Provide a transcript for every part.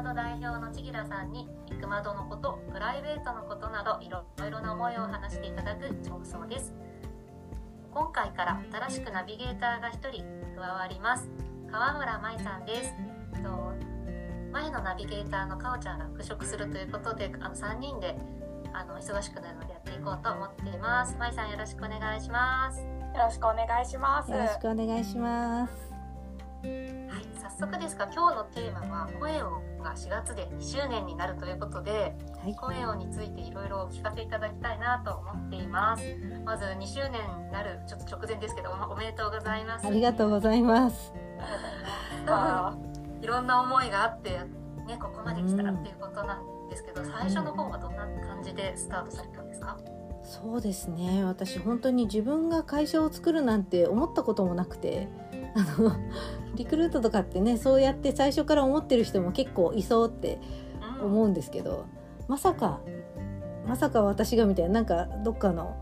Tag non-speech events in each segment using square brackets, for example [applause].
まど代表の千木田さんにいくまどのことプライベートのことなどいろいろな思いを話していただく放送です。今回から新しくナビゲーターが1人加わります。川村舞さんです。と前のナビゲーターのかおちゃんが復職するということであの3人であの忙しくなるのでやっていこうと思っています。舞さんよろしくお願いします。よろしくお願いします。よろしくお願いします速ですが今日のテーマは声をが4月で2周年になるということで、はい、声をについていろいろお聞かせいただきたいなと思っています。まず2周年になるちょっと直前ですけどおめでとうございます。ありがとうございます。[laughs] いろんな思いがあってねここまで来たっていうことなんですけど、うん、最初の方はどんな感じでスタートされたんですか？そうですね。私本当に自分が会社を作るなんて思ったこともなくてあのリクルートとかってねそうやって最初から思ってる人も結構いそうって思うんですけど、まさかまさか私がみたいななんかどっかの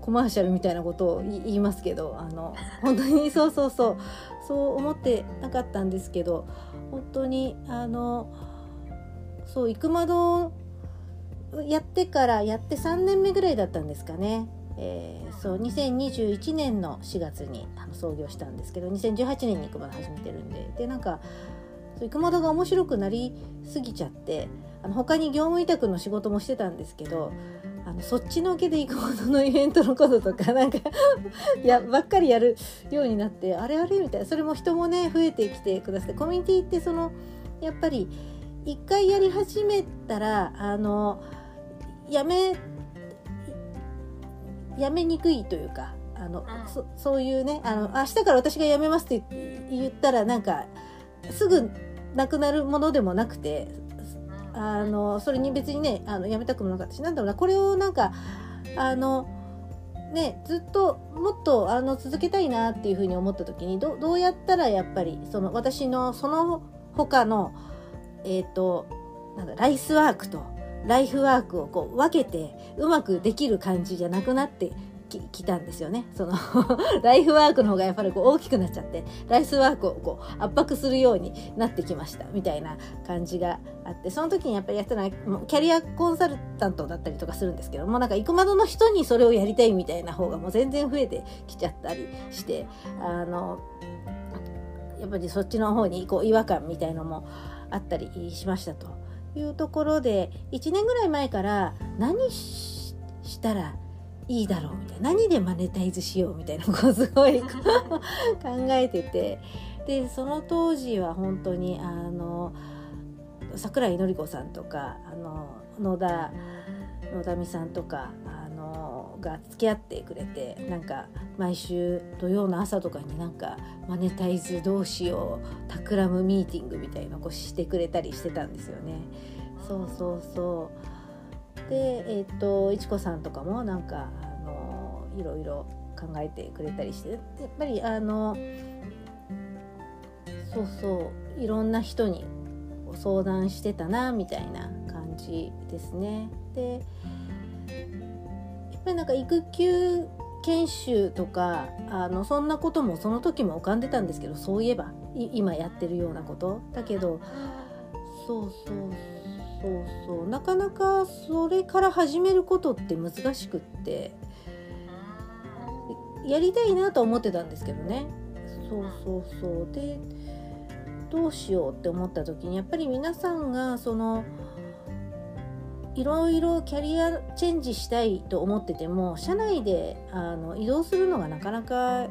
コマーシャルみたいなことを言いますけどあの本当に [laughs] そうそうそうそう思ってなかったんですけど本当にあのそう行く窓やってからやって3年目ぐらいだったんですかね。えー、そう2021年の4月にあの創業したんですけど2018年に熊田始めてるんで。でなんかそう熊田が面白くなりすぎちゃってあの他に業務委託の仕事もしてたんですけどあのそっちのけで行くほどのイベントのこととか [laughs] なんかやばっかりやるようになってあれあれみたいな。それも人もね増えてきてくださってコミュニティってそのやっぱり一回やり始めたらあのやめやめにくいというかあの、うん、そそういうねあの明日から私が辞めますって言ったらなんかすぐなくなるものでもなくてあのそれに別にねあの辞めたくもなかったしなんだろうなこれをなんかあのねずっともっとあの続けたいなっていうふうに思った時にどどうやったらやっぱりその私のその他のえっ、ー、となんだライスワークとライフワークをこう分けてうまくできる感じじゃなくなってきたんですよね。その [laughs] ライフワークの方がやっぱりこう大きくなっちゃって、ライスワークをこう圧迫するようになってきましたみたいな感じがあって、その時にやっぱりやったのはキャリアコンサルタントだったりとかするんですけども、なんか行くまどの人にそれをやりたいみたいな方がもう全然増えてきちゃったりして、あの、やっぱりそっちの方にこう違和感みたいのもあったりしましたと。いうところで1年ぐらい前から何したらいいだろうみたいな何でマネタイズしようみたいなことをすごい [laughs] 考えてて。でその当時は本当にあの桜井紀子さんとかあの野田野田美さんとかあのが付き合ってくれてなんか毎週土曜の朝とかになんかマネタイズどうしようタクラムミーティングみたいなこうしてくれたりしてたんですよね。そうそうそうでえっ、ー、といちこさんとかもなんかあのいろいろ考えてくれたりしてやっぱりあのそうそういろんな人に相談してたなみたいな感じですね。でぱりなんか育休研修とかあのそんなこともその時も浮かんでたんですけどそういえば今やってるようなこと。だけどそうそうそうそう。なかなかそれから始めることって難しくってやりたいなと思ってたんですけどね。そうそうそう。でどうしようって思った時にやっぱり皆さんがそのいろいろキャリアチェンジしたいと思ってても社内であの移動するのがなかなかやっ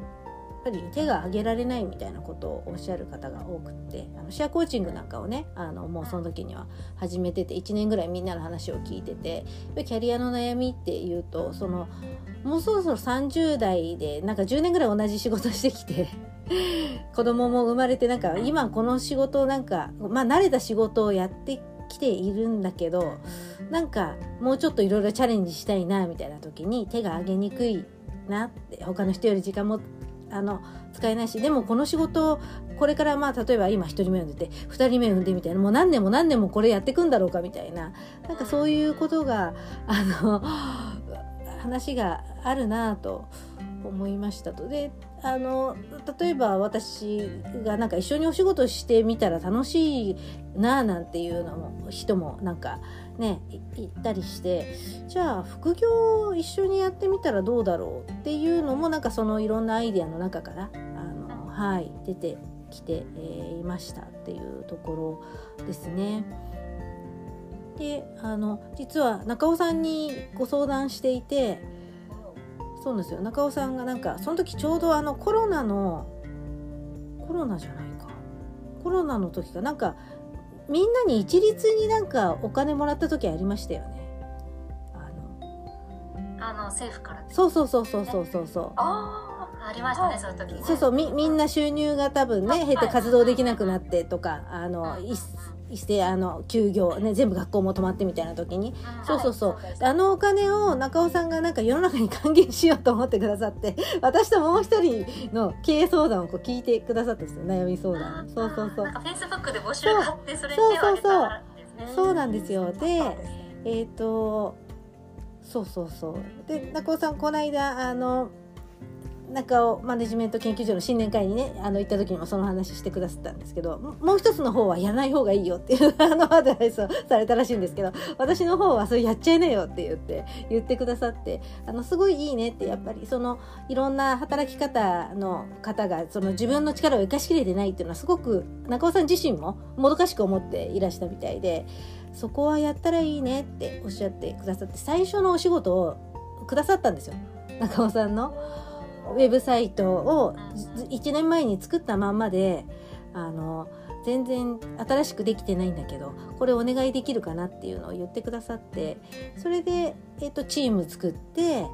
ぱり手が挙げられないみたいなことをおっしゃる方が多くてあのシェアコーチングなんかをねあのもうその時には始めてて1年ぐらいみんなの話を聞いててキャリアの悩みっていうとそのもうそろそろ30代でなんか10年ぐらい同じ仕事してきて [laughs] 子供も生まれてなんか今この仕事なんかまあ慣れた仕事をやってきているんだけどなんかもうちょっといろいろチャレンジしたいなみたいな時に手が挙げにくいなって他の人より時間もあの使えないしでもこの仕事これからまあ例えば今1人目産んでて2人目産んでみたいなもう何年も何年もこれやってくんだろうかみたいななんかそういうことがあの話があるなと思いましたと。であの例えば私がなんか一緒にお仕事してみたら楽しいなあなんていうのも人もなんかね言ったりしてじゃあ副業を一緒にやってみたらどうだろうっていうのもなんかそのいろんなアイデアの中からあの、はい、出てきて、えー、いましたっていうところですね。であの実は中尾さんにご相談していてそうなんですよ。中尾さんがなんかその時ちょうどあのコロナのコロナじゃないか。コロナの時か。なんかみんなに一律になんかお金もらった時ありましたよね。あの政府からそうそうそうそうそうそうそう。ああありましたね、そういう時、そうそう。みみんな収入が多分ね減って活動できなくなってとかあの、いしてあの休業ね全部学校も止まってみたいな時に、そうそうそう、あのお金を中尾さんがなんか世の中に還元しようと思ってくださって [laughs] 私ともう一人の経営相談をこう聞いてくださったんですよ悩み相談。そうそうそう。なんかフェイスブックで募集があってそれそうそうそう。そうなんですよ。でえっ、ー、とそうそうそう。で中尾さんこの間あの中尾マネジメント研究所の新年会にねあの行った時にもその話してくださったんですけどもう一つの方はやらない方がいいよっていう [laughs] あのアドバイスをされたらしいんですけど私の方はそれやっちゃいなよって言って言ってくださってあのすごいいいねってやっぱりそのいろんな働き方の方がその自分の力を生かしきれてないっていうのはすごく中尾さん自身ももどかしく思っていらしたみたいでそこはやったらいいねっておっしゃってくださって最初のお仕事をくださったんですよ中尾さんの。ウェブサイトを1年前に作ったまんまであの全然新しくできてないんだけどこれお願いできるかなっていうのを言ってくださってそれで、えーと、チーム作って、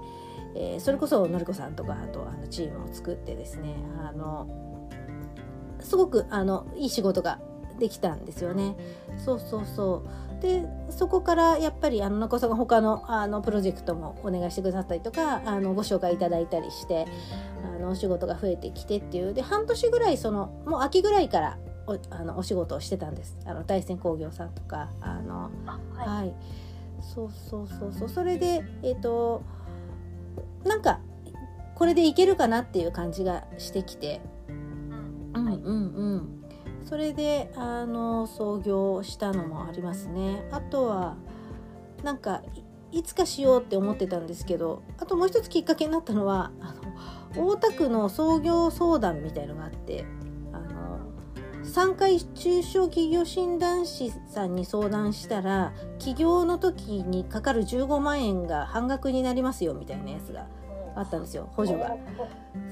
えー、それこそのりこさんとかあとあのチームを作ってですねあのすごくあのいい仕事ができたんですよね。そうそうそう。でそこからやっぱりあの中尾さんが他のあのプロジェクトもお願いしてくださったりとかあのご紹介いただいたりしてあのお仕事が増えてきてっていう。で半年ぐらいそのもう秋ぐらいからおあのお仕事をしてたんです。あの大山工業さんとかあのはい、はい、そうそうそうそう。それでえっ、ー、となんかこれでいけるかなっていう感じがしてきて。うん。うんうんそれであの創業したのもありますね。あとはなんかいつかしようって思ってたんですけどあともう一つきっかけになったのはあの大田区の創業相談みたいのがあってあの3回中小企業診断士さんに相談したら起業の時にかかる15万円が半額になりますよみたいなやつがあったんですよ補助が。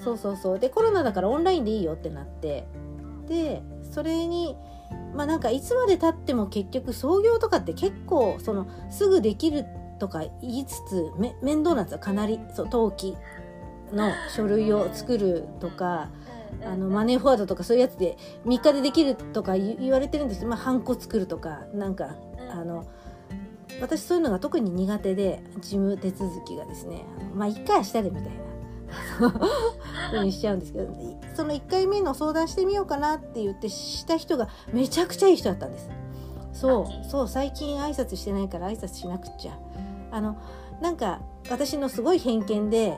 そうそうそう。でコロナだからオンラインでいいよってなって。でそれにまあなんかいつまでたっても結局創業とかって結構そのすぐできるとか言いつつめ面倒なんですよかなりそう登記の書類を作るとか。あのマネーフォワードとかそういうやつで3日でできるとか言われてるんですけど、まあ、ハンコ作るとかなんかあの私そういうのが特に苦手で事務手続きがですねまあ一回したでみたいな [laughs] ふうにしちゃうんですけど。その1回目の相談してみようかなって言ってした人がめちゃくちゃいい人だったんです。そうそう最近挨拶してないから挨拶しなくっちゃ。あのなんか私のすごい偏見で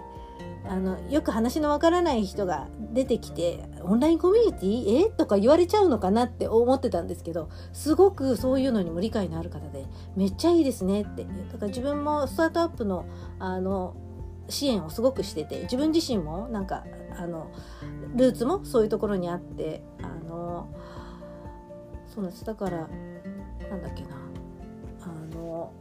あのよく話のわからない人が出てきてオンラインコミュニティ？え？とか言われちゃうのかなって思ってたんですけどすごくそういうのにも理解のある方でめっちゃいいですねって。だから自分もスタートアップのあの支援をすごくしてて自分自身もなんかあのルーツもそういうところにあってあのそうなんです。だからなんだっけな。あの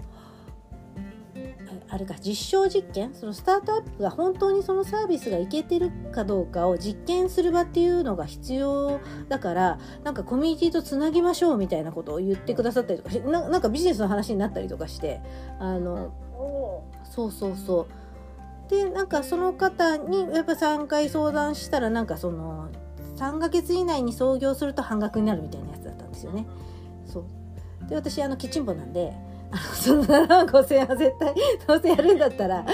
あれか実証実験？そのスタートアップが本当にそのサービスがいけてるかどうかを実験する場っていうのが必要だからなんかコミュニティとつなぎましょうみたいなことを言ってくださったりとかしてなんかビジネスの話になったりとかしてあのそうそうそうでなんかその方にやっぱ3回相談したらなんかその3ヶ月以内に創業すると半額になるみたいなやつだったんですよね。そうで私あのキッチンポなんであのその7万5000円は絶対どうせやるんだったら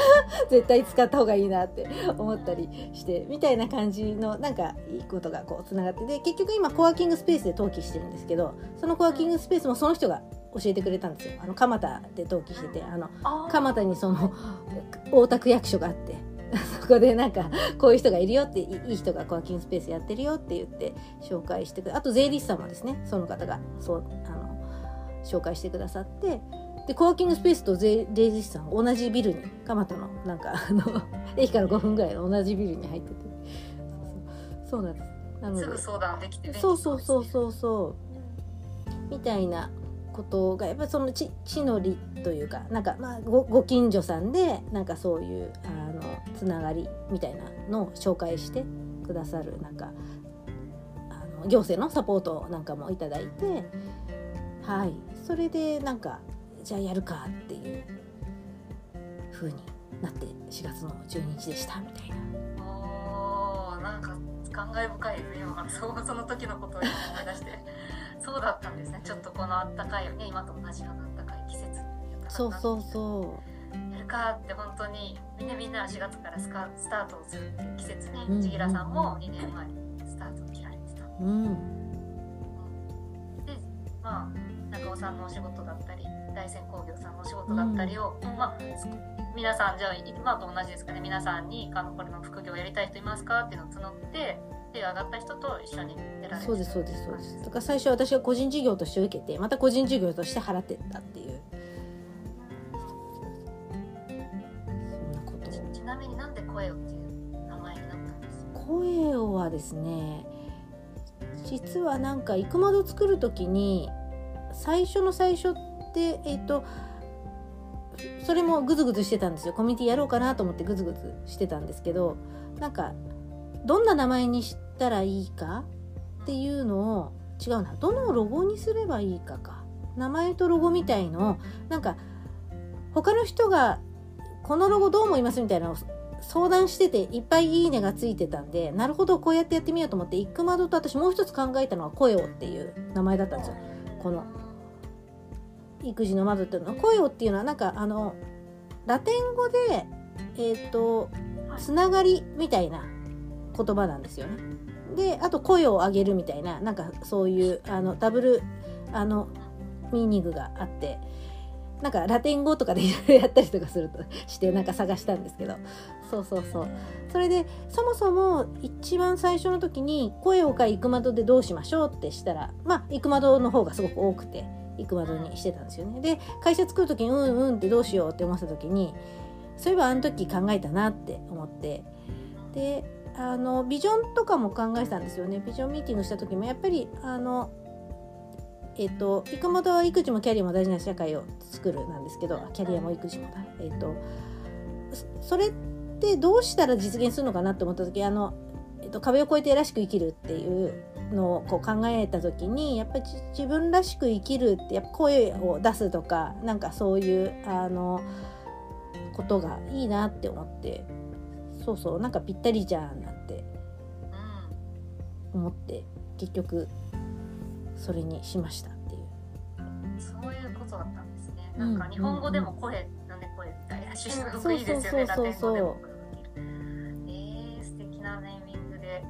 絶対使った方がいいなって思ったりしてみたいな感じのなんかいいことがこうつながってで結局今コワーキングスペースで登記してるんですけどそのコワーキングスペースもその人が教えてくれたんですよ。あの蒲田で登記しててあの蒲田にその大田区役所があって [laughs] そこでなんかこういう人がいるよっていい人がコワーキングスペースやってるよって言って紹介してくれあと税理士さんもですねその方がそうあの紹介してくださってでコワーキングスペースと税理士さん同じビルに蒲田のなんかあの [laughs] 駅から5分ぐらいの同じビルに入ってて。そうなんです。なので。すぐ相談できて、ね、そうそうそうそうそう。みたいなことがやっぱりその地の利というかなんかまあごご近所さんでなんかそういうあのつながりみたいなのを紹介してくださるなんかあの行政のサポートなんかもいただいてはいそれでなんかじゃあやるかっていう風になって4月の12日でしたみたいな。おなんか感慨深いです今その時のことを思い出してそうだったんですね。ちょっとこのあったかいね。今と同じようなあったかい季節そうそうそう。やるかって本当にみんなみんな4月からスカスタートをするっていう季節に千吉さんも2年前にスタートを切られてた、うん、でまあ中尾さんのお仕事だったり大山工業さんのお仕事だったりを、うん、まあ皆さんじゃあ今と同じですかね。皆さんにあのこれの副業をやりたい人いますかっていうのを募って手上がった人と一緒にやられそうですそうです。そうです。だから最初私は個人事業として受けてまた個人事業として払ってったっていう。そんなことちなみになんで声をっていう名前になったんです声をはですね実はなんか生窓作る時に最初の最初ってえっ、ー、とそれもグズグズしてたんですよ。コミュニティやろうかなと思ってグズグズしてたんですけどなんかどんな名前にしたらいいか？っていうのを違うなどのロゴにすればいいかか名前とロゴみたいのをなんか他の人がこのロゴどう思いますみたいなのを相談してていっぱいいいねがついてたんでなるほどこうやってやってみようと思って「イックマド」と私もう一つ考えたのは「声を」っていう名前だったんですよ。この育児の窓っていうのは「声を」っていうのはなんかあのラテン語でえっ、ー、とつながりみたいな言葉なんですよね。であと声を上げるみたいななんかそういうあのダブルあのミーニングがあってなんかラテン語とかでいろいろやったりとかするとしてなんか探したんですけど。そうそうそう。それでそもそも一番最初の時に声をかいくまどでどうしましょうってしたらまあいくまどの方がすごく多くていくまどにしてたんですよね。で会社作る時にうんうんってどうしようって思った時にそういえばあの時考えたなって思ってであのビジョンとかも考えてたんですよね。ビジョンミーティングした時もやっぱりあのえっ、ー、と生駒は育児もキャリアも大事な社会を作るなんですけどキャリアも育児もだえっ、ー、とそれってどうしたら実現するのかなって思った時あの、えっ、ー、と、壁を越えてらしく生きるっていうのをこう考えた時にやっぱり自分らしく生きるってやっぱ声を出すとかなんかそういうあのことがいいなって思ってそうそうなんかぴったりじゃんなんて。思って結局それにしましたっていう。そういうことだったんですね。なんか日本語でも声、うん、なんで声みたいなすごくいいですよねラテン語でもえー、素敵なネーミングで。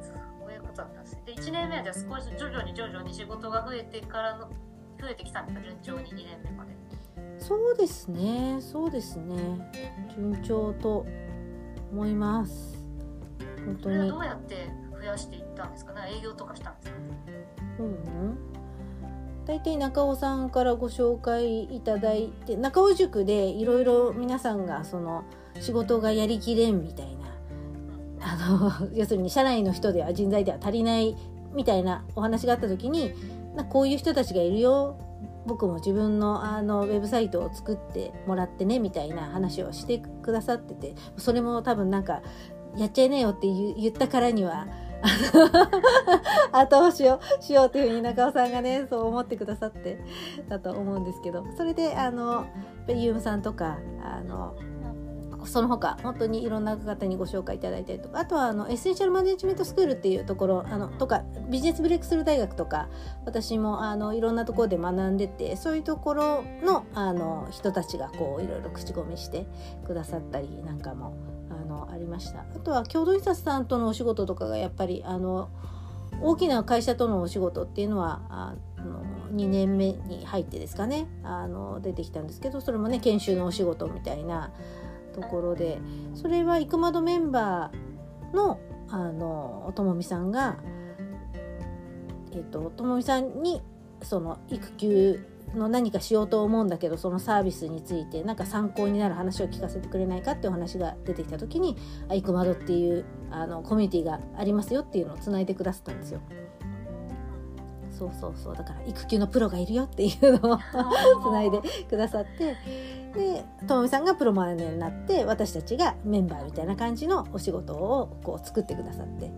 そういうことだったんですで1年目はじゃあ少し徐々に徐々に仕事が増えてからの増えてきたんですか順調に2年目まで。そうですねそうですね。順調と思います。本当に。どうやって増やしていったんですか？ね営業とかしたんですか？うん大体中尾さんからご紹介いただいて中尾塾でいろいろ皆さんがその仕事がやりきれんみたいなあの [laughs] 要するに社内の人では人材では足りないみたいなお話があった時になこういう人たちがいるよ僕も自分のあのウェブサイトを作ってもらってねみたいな話をしてくださっててそれも多分なんかやっちゃいなよって言ったからには後押しをしようというふうに中尾さんがねそう思ってくださってだと思うんですけどそれであのユームさんとかあのその他本当にいろんな方にご紹介いただいたりとかあとはあのエッセンシャルマネジメントスクールっていうところあのとかビジネスブレイクスルー大学とか私もあのいろんなところで学んでてそういうところのあの人たちがこういろいろ口コミしてくださったりなんかもあのありました。あとは共同印刷さんとのお仕事とかがやっぱりあの大きな会社とのお仕事っていうのはあの2年目に入ってですかねあの出てきたんですけどそれもね研修のお仕事みたいなところでそれは生窓メンバーのあのともみさんが、えっと、ともみさんにその育休の何かしようと思うんだけどそのサービスについてなんか参考になる話を聞かせてくれないかっていう話が出てきた時に「あいくまど」っていうあのコミュニティがありますよっていうのをつないでくださったんですよ。そうそうそうだから育休のプロがいるよっていうのを [laughs] つないでくださってでともみさんがプロマネになって私たちがメンバーみたいな感じのお仕事をこう作ってくださって。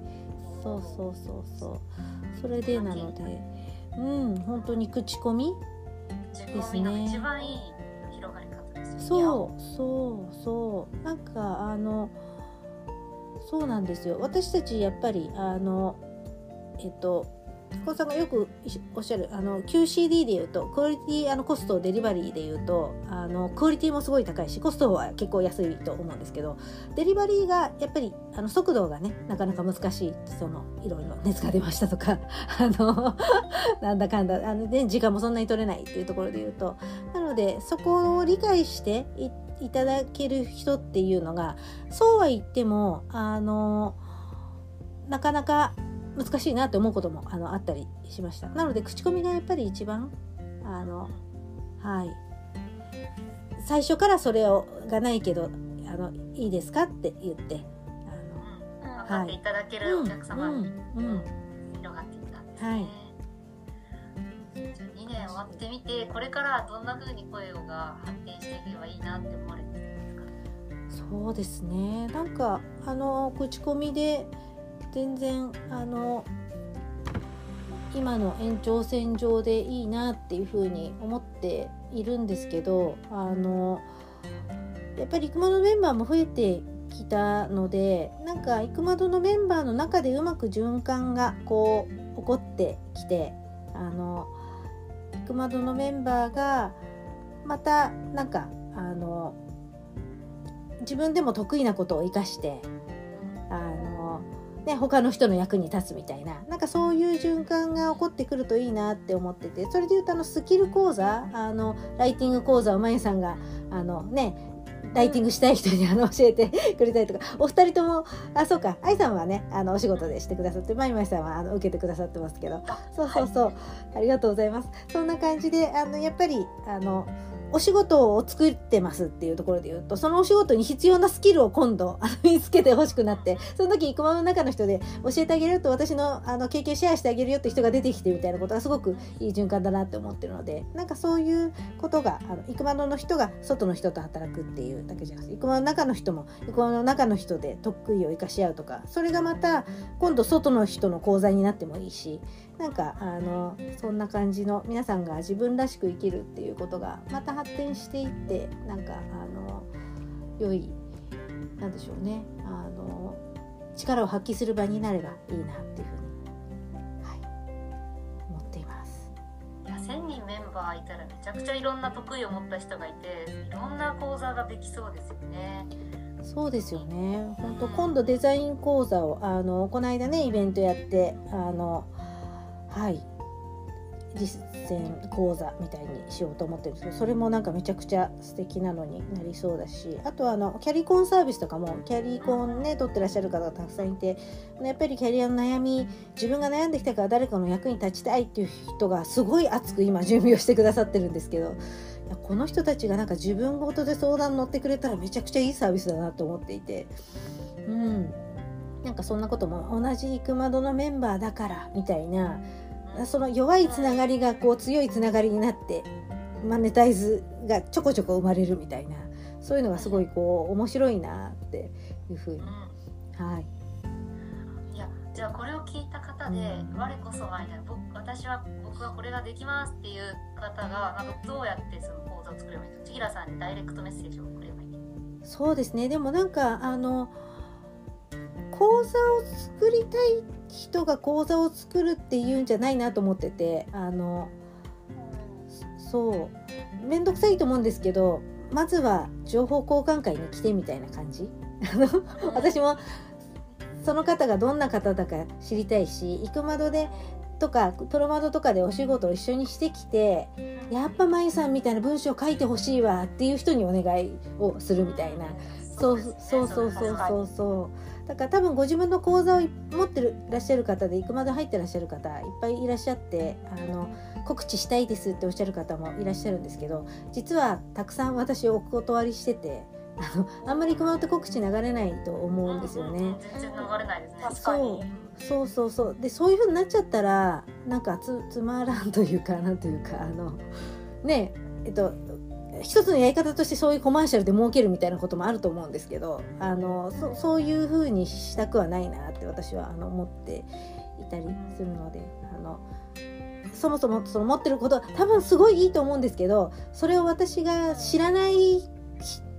そうそうそうそう。それでなのでうん本当に口コミですね。一番いい広がり方です、ね、そうそうそう。なんかあのそうなんですよ。私たちやっぱりあのえっと高さんがよくおっしゃるあの QCD でいうとクオリティあのコストデリバリーでいうとあのクオリティもすごい高いしコストは結構安いと思うんですけどデリバリーがやっぱりあの速度がねなかなか難しいそのいろいろ熱が出ましたとか [laughs] あのなんだかんだあの、ね、時間もそんなに取れないっていうところでいうとなのでそこを理解していただける人っていうのがそうは言ってもあのなかなか難しいなって思うこともあのあったりしました。なので口コミがやっぱり一番あのはい。最初からそれをがないけどあのいいですかって言ってあの、分かっていただけるお客様に、うんうん、広がっていったんですね、はい。2年終わってみてこれからどんなふうに声が発展していけばいいなって思われてるんですか？そうですね。なんかあの口コミで全然あの今の延長線上でいいなっていうふうに思っているんですけどあのやっぱり育窓メンバーも増えてきたのでなんか育窓のメンバーの中でうまく循環がこう起こってきてあの育窓のメンバーがまたなんかあの自分でも得意なことを生かしてね、他の人の役に立つみたいな。なんかそういう循環が起こってくるといいなって思ってて。それでいうとあのスキル講座あのライティング講座をまゆさんがあのねライティングしたい人にあの教えてくれたりとか。お二人ともあそうか。愛さんはねあのお仕事でしてくださってまいまいさんはあの受けてくださってますけど。そうそうそう、はい、ありがとうございます。そんな感じであのやっぱりあのお仕事を作ってますっていうところで言うと、そのお仕事に必要なスキルを今度、身に [laughs] つけてほしくなって、その時、生駒の中の人で教えてあげると私のあの経験シェアしてあげるよって人が出てきてみたいなことがすごくいい循環だなって思ってるので、なんかそういうことが、あの、生駒の人が外の人と働くっていうだけじゃなくて、生駒の中の人も、生駒の中の人で得意を生かし合うとか、それがまた今度外の人の講座になってもいいし、なんかあのそんな感じの皆さんが自分らしく生きるっていうことがまた発展していってなんかあの良いなんでしょうねあの力を発揮する場になればいいなっていうふうに、はい、思っています。いや1,000人メンバーいたらめちゃくちゃいろんな得意を持った人がいていろんな講座ができそうですよね。そうですよね。本当今度デザイン講座をあのこの間ねイベントやってあのはい。実践講座みたいにしようと思ってるんですけどそれもなんかめちゃくちゃ素敵なのになりそうだしあとはあのキャリコンサービスとかもキャリコンね取ってらっしゃる方がたくさんいてやっぱりキャリアの悩み自分が悩んできたから誰かの役に立ちたいっていう人がすごい熱く今準備をしてくださってるんですけどこの人たちがなんか自分ごとで相談乗ってくれたらめちゃくちゃいいサービスだなと思っていてうん。なんかそんなことも同じ育窓のメンバーだからみたいなその弱いつながりがこう強いつながりになってマネタイズがちょこちょこ生まれるみたいなそういうのがすごいこう面白いなっていうふうに、うん、はい。いやじゃあこれを聞いた方で「我こそは」みたいな僕私は僕はこれができますっていう方がなんかどうやってその講座を作ればいいか。千平さんにダイレクトメッセージを送ればいいそうですね。でもなんかあの講座を作りたい人が講座を作るっていうんじゃないなと思っててあのそう面倒くさいと思うんですけどまずは情報交換会に来てみたいな感じ。私もその方がどんな方だか知りたいし行く窓でとかプロマドとかでお仕事を一緒にしてきてやっぱまゆさんみたいな文章を書いてほしいわっていう人にお願いをするみたいな、そうそうそうそうそうそうだから多分ご自分の講座を持ってるらっしゃる方で行くまで入ってらっしゃる方いっぱいいらっしゃってあの告知したいですっておっしゃる方もいらっしゃるんですけど実はたくさん私お断りしてて。あのあんまり熊って告知流れないと思うんですよね。全然流れないですね。そうそうそうそうでそういう風になっちゃったらなんかつつまらんというかなんというかあのねえっと一つのやり方としてそういうコマーシャルで儲けるみたいなこともあると思うんですけどあのそそういう風にしたくはないなって私はあの思っていたりするのであのそもそもその持ってることは多分すごいいいと思うんですけどそれを私が知らない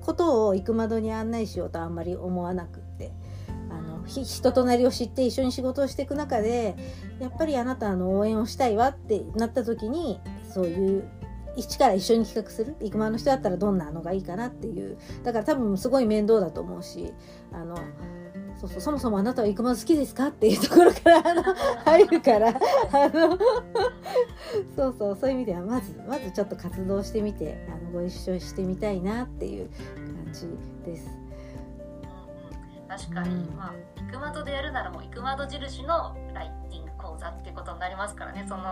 ことを行く窓に案内しようとあんまり思わなくってあの人となりを知って一緒に仕事をしていく中でやっぱりあなたの応援をしたいわってなった時にそういう一から一緒に企画する？行く間の人だったらどんなのがいいかなっていう。だから多分すごい面倒だと思うしあのそうそうそもそもあなたは行く間好きですかっていうところからあの入るからあのそうそうそういう意味ではまずまずちょっと活動してみてあのご一緒してみたいなっていう感じです。確かに、うん、まあ、行く窓でやるならもう行く窓印のライティング講座っていうことになりますからね。その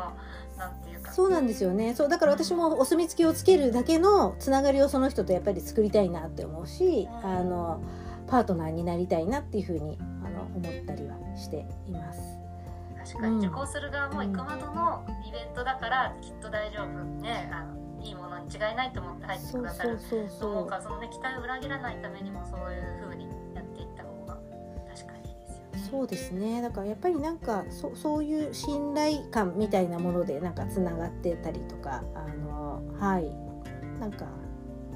なんていうか。そうなんですよね。そうだから私もお墨付きをつけるだけのつながりをその人とやっぱり作りたいなって思うし、うん、あのパートナーになりたいなっていうふうにあの思ったりはしています。確かに。受講する側も行く窓のイベントだからきっと大丈夫。ねあのいいものに違いないと思って入ってくださる。と思うかそのね期待を裏切らないためにもそういうふうそうですねだからやっぱりなんかそそういう信頼感みたいなものでなんかつながってたりとかあのはいなんか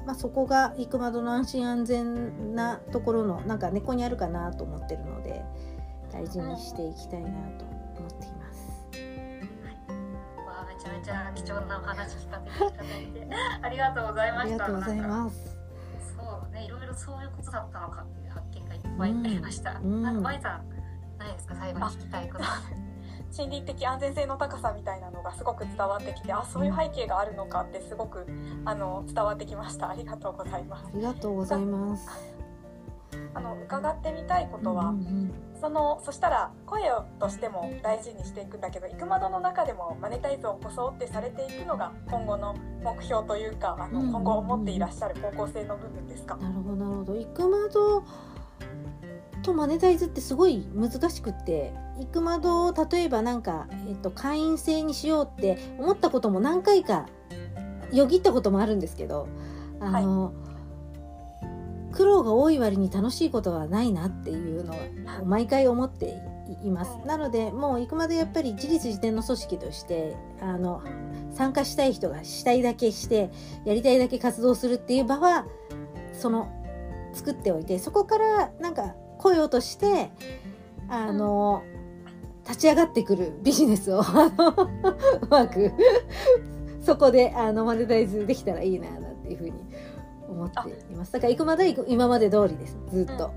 まあ、そこが行く窓の安心安全なところのなんか根っこにあるかなと思ってるので大事にしていきたいなと思っています。わあめちゃめちゃ貴重なお話聞かせていただいてありがとうございました。ありがとうございます。そういうことだったのかっていう発見がいっぱいありました。うん、なん。か舞さんないですか？最後に聞きたいこと。[laughs] 心理的安全性の高さみたいなのがすごく伝わってきてあそういう背景があるのかってすごくあの伝わってきました。ありがとうございます。ありがとうございますあの伺ってみたいことは、うんうん、そのそしたら声としても大事にしていくんだけど行く窓の中でもマネタイズを起こそうってされていくのが今後の目標というかあの、今後持っていらっしゃる方向性の部分ですか、なるほどなるほど。行く窓とマネタイズってすごい難しくって行く窓を例えばなんか、えっと、会員制にしようって思ったことも何回かよぎったこともあるんですけどあの、はい、苦労が多い割に楽しいことはないなっていうのを毎回思っています。なのでもう行くまでやっぱり自立自転の組織としてあの参加したい人がしたいだけしてやりたいだけ活動するっていう場はその作っておいてそこからなんか来ようとしてあの、立ち上がってくるビジネスを [laughs] うまくそこであのマネタイズできたらいいななんていうふうに思っていますだから行くまで今まで通りですずっと。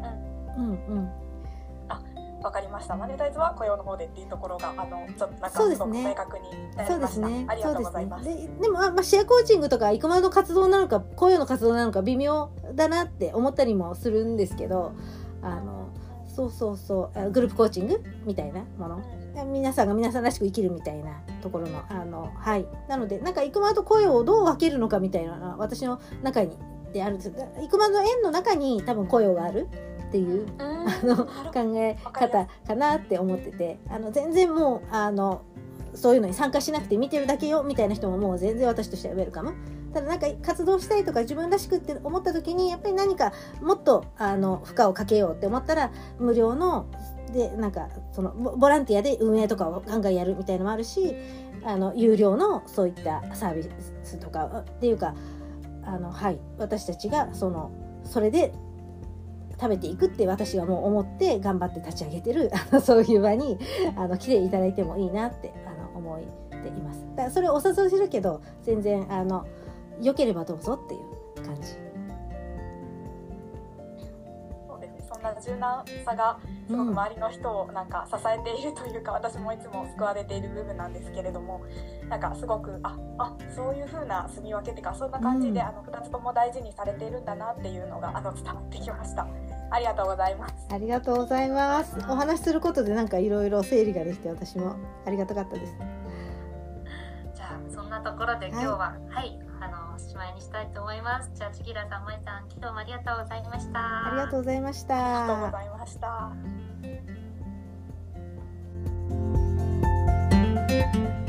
うん、うん、うんわかりました。マネタイズは雇用の方でっていうところが、あの、ちょっとなんかすごく明確になりました。ね、ありがとうございます。で、ね、でも、まあ、シェアコーチングとか、イクマの活動なのか、雇用の活動なのか、微妙だなって思ったりもするんですけど。あのそうそうそうグループコーチングみたいなもの皆さんが皆さんらしく生きるみたいなところのあのはいなのでなんか生間と声をどう分けるのかみたいな私の中にであるんですが生間の縁の中に多分雇用があるっていう、あの考え方かなって思っててあの全然もうあのそういうのに参加しなくて見てるだけよみたいな人ももう全然私としてはウェルカム。ただなんか活動したいとか自分らしくって思った時にやっぱり何かもっとあの負荷をかけようって思ったら無料のでなんかそのボランティアで運営とかをガンガンやるみたいのもあるしあの有料のそういったサービスとかっていうかあのはい私たちがそのそれで食べていくって私はもう思って頑張って立ち上げてるあの [laughs] そういう場にあの来ていただいてもいいなってあの思っています。だからそれをお誘いするけど全然あの良ければどうぞっていう柔軟さがすごく周りの人をなんか支えているというか、私もいつも救われている部分なんですけれどもなんかすごくああそういう風な住み分けっていうかそんな感じで、あの2つとも大事にされているんだなっていうのがあの伝わってきました。ありがとうございます。ありがとうございます。お話しすることでなんかいろいろ整理ができて私もありがたかったです。じゃあそんなところで今日は、はい、はい、あのおしまいにしたいと思います。じゃあ次吉さんまいさん昨日もありがとうございました。ありがとうございました。ありがとうございました。